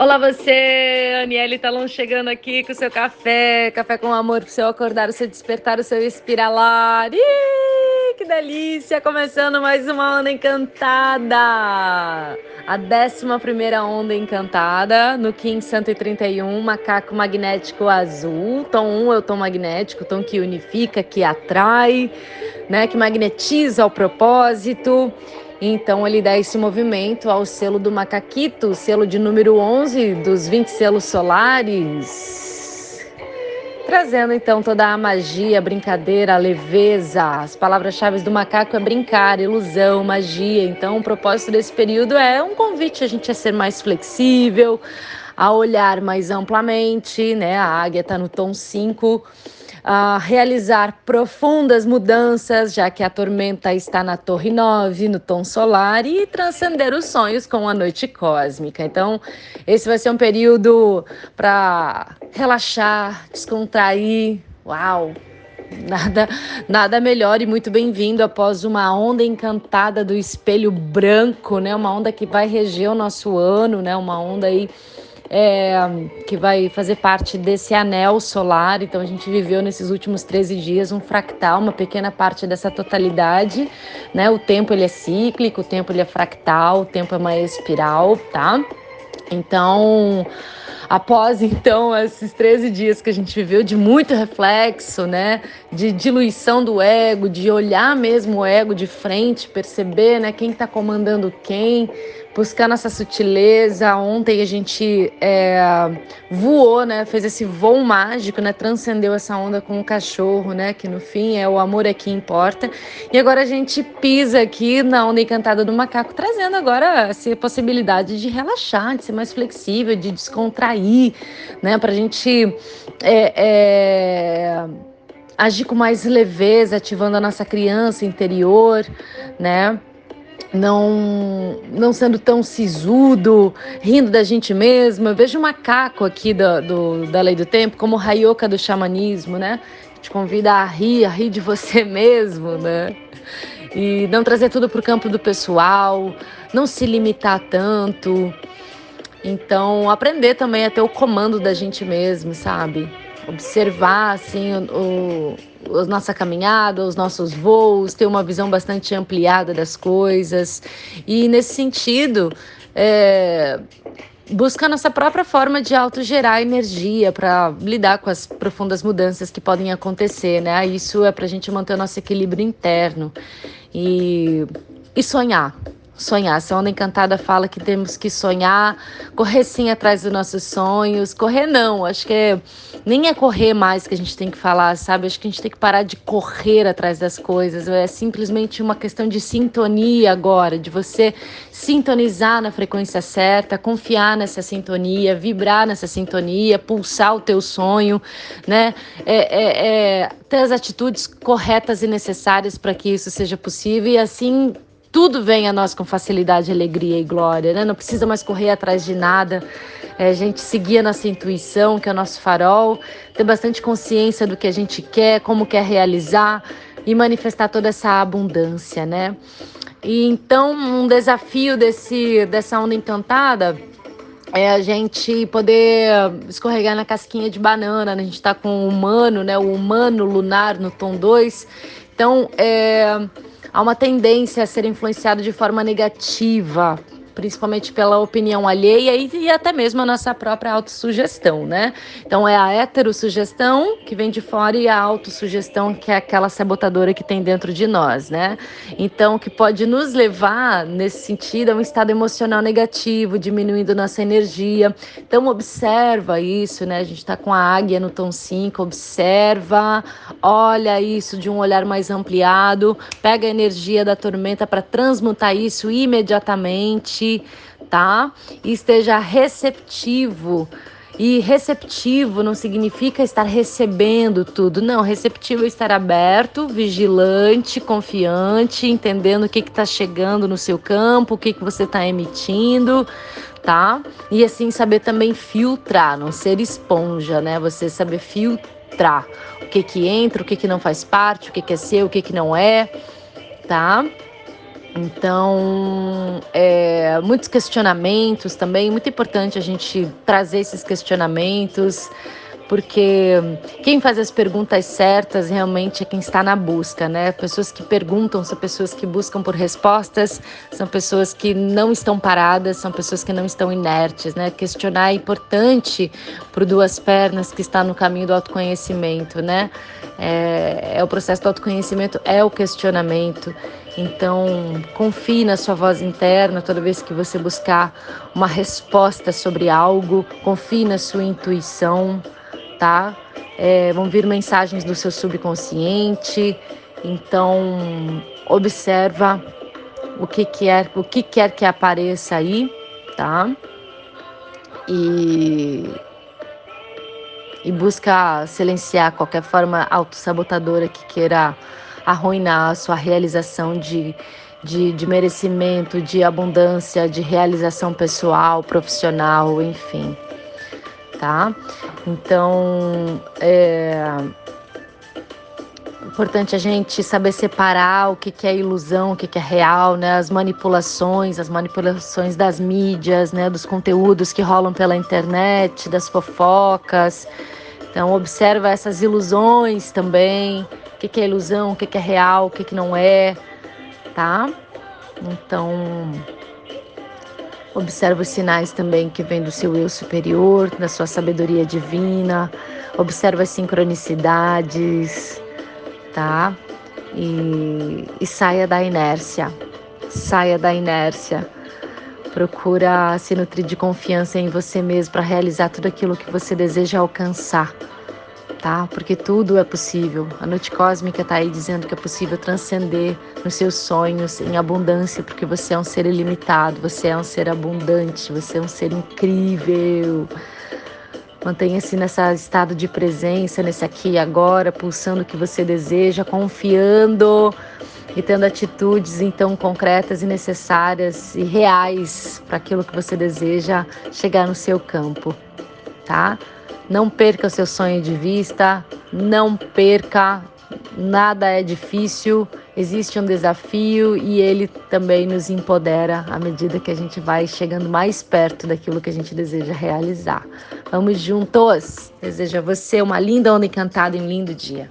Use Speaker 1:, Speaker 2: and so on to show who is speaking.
Speaker 1: Olá você, Aniele Talon chegando aqui com o seu café, café com amor para o seu acordar, o seu despertar, o seu espiralar. Ih, que delícia! Começando mais uma onda encantada. A 11 primeira onda encantada no Kim 131, macaco magnético azul. Tom 1 é o tom magnético, tom que unifica, que atrai, né, que magnetiza o propósito. Então ele dá esse movimento ao selo do macaquito, selo de número 11 dos 20 selos solares. Trazendo então toda a magia, a brincadeira, a leveza. As palavras-chave do macaco é brincar, ilusão, magia. Então o propósito desse período é um convite a gente a ser mais flexível, a olhar mais amplamente, né? A águia está no tom 5 a realizar profundas mudanças, já que a tormenta está na Torre 9, no tom solar, e transcender os sonhos com a noite cósmica. Então, esse vai ser um período para relaxar, descontrair. Uau! Nada, nada melhor e muito bem-vindo após uma onda encantada do espelho branco, né? Uma onda que vai reger o nosso ano, né? Uma onda aí é, que vai fazer parte desse anel solar. Então a gente viveu nesses últimos 13 dias um fractal, uma pequena parte dessa totalidade, né? O tempo ele é cíclico, o tempo ele é fractal, o tempo é uma espiral, tá? Então, após então esses 13 dias que a gente viveu de muito reflexo, né, de diluição do ego, de olhar mesmo o ego de frente, perceber, né, quem está comandando quem, buscando essa sutileza. Ontem a gente é, voou, né? Fez esse voo mágico, né? Transcendeu essa onda com o cachorro, né? Que no fim é o amor é que importa. E agora a gente pisa aqui na onda encantada do macaco, trazendo agora essa possibilidade de relaxar, de ser mais flexível, de descontrair, né? Pra gente. É, é agir com mais leveza, ativando a nossa criança interior, né? Não não sendo tão sisudo, rindo da gente mesmo. Eu vejo o macaco aqui do, do, da lei do tempo como raioka do xamanismo, né? Te convida a rir, a rir de você mesmo, né? E não trazer tudo para o campo do pessoal, não se limitar tanto. Então, aprender também a ter o comando da gente mesmo, sabe? observar assim o, o, a nossa caminhada, os nossos voos, ter uma visão bastante ampliada das coisas. E nesse sentido é, buscar nossa própria forma de autogerar energia para lidar com as profundas mudanças que podem acontecer, né? Isso é para a gente manter o nosso equilíbrio interno. E, e sonhar, sonhar. Essa onda encantada fala que temos que sonhar, correr sim atrás dos nossos sonhos. Correr não, acho que é, nem é correr mais que a gente tem que falar, sabe? Acho que a gente tem que parar de correr atrás das coisas. É simplesmente uma questão de sintonia agora, de você sintonizar na frequência certa, confiar nessa sintonia, vibrar nessa sintonia, pulsar o teu sonho, né? É, é, é ter as atitudes corretas e necessárias para que isso seja possível e assim tudo vem a nós com facilidade, alegria e glória, né? Não precisa mais correr atrás de nada. É, a gente seguir a nossa intuição, que é o nosso farol, ter bastante consciência do que a gente quer, como quer realizar e manifestar toda essa abundância, né? E então, um desafio desse, dessa onda encantada é a gente poder escorregar na casquinha de banana. Né? A gente está com o humano, né? O humano lunar no tom 2. Então, é há uma tendência a ser influenciado de forma negativa principalmente pela opinião alheia e, e, até mesmo a nossa própria autossugestão, né? Então é a heterossugestão que vem de fora e a autossugestão que é aquela sabotadora que tem dentro de nós, né? Então que pode nos levar nesse sentido a um estado emocional negativo, diminuindo nossa energia. Então observa isso, né? A gente está com a águia no tom 5, observa, olha isso de um olhar mais ampliado, pega a energia da tormenta para transmutar isso imediatamente tá? E esteja receptivo. E receptivo não significa estar recebendo tudo, não. Receptivo é estar aberto, vigilante, confiante, entendendo o que está chegando no seu campo, o que, que você está emitindo, tá? E assim saber também filtrar, não ser esponja, né? Você saber filtrar o que que entra, o que que não faz parte, o que que é seu, o que que não é, tá? Então, é, muitos questionamentos também, muito importante a gente trazer esses questionamentos, porque quem faz as perguntas certas realmente é quem está na busca, né? Pessoas que perguntam são pessoas que buscam por respostas, são pessoas que não estão paradas, são pessoas que não estão inertes, né? Questionar é importante para duas pernas que está no caminho do autoconhecimento, né? É, é o processo do autoconhecimento, é o questionamento. Então, confie na sua voz interna toda vez que você buscar uma resposta sobre algo, confie na sua intuição, tá? É, vão vir mensagens do seu subconsciente. Então, observa o que quer, o que quer que apareça aí, tá? E e busca silenciar qualquer forma autossabotadora que queira arruinar a sua realização de, de, de merecimento, de abundância, de realização pessoal, profissional, enfim. Tá? Então, é importante a gente saber separar o que, que é ilusão, o que, que é real, né? As manipulações, as manipulações das mídias, né? Dos conteúdos que rolam pela internet, das fofocas. Então, observa essas ilusões também que, que é ilusão, o que, que é real, o que, que não é, tá? Então, observa os sinais também que vem do seu eu superior, da sua sabedoria divina, observa as sincronicidades, tá? E, e saia da inércia, saia da inércia. Procura se nutrir de confiança em você mesmo para realizar tudo aquilo que você deseja alcançar tá? Porque tudo é possível. A noite cósmica está aí dizendo que é possível transcender nos seus sonhos em abundância, porque você é um ser ilimitado, você é um ser abundante, você é um ser incrível. Mantenha-se nesse estado de presença, nesse aqui e agora, pulsando o que você deseja, confiando e tendo atitudes então concretas e necessárias e reais para aquilo que você deseja chegar no seu campo, tá? Não perca seu sonho de vista, não perca, nada é difícil, existe um desafio e ele também nos empodera à medida que a gente vai chegando mais perto daquilo que a gente deseja realizar. Vamos juntos! Desejo a você uma linda onda encantada e um lindo dia.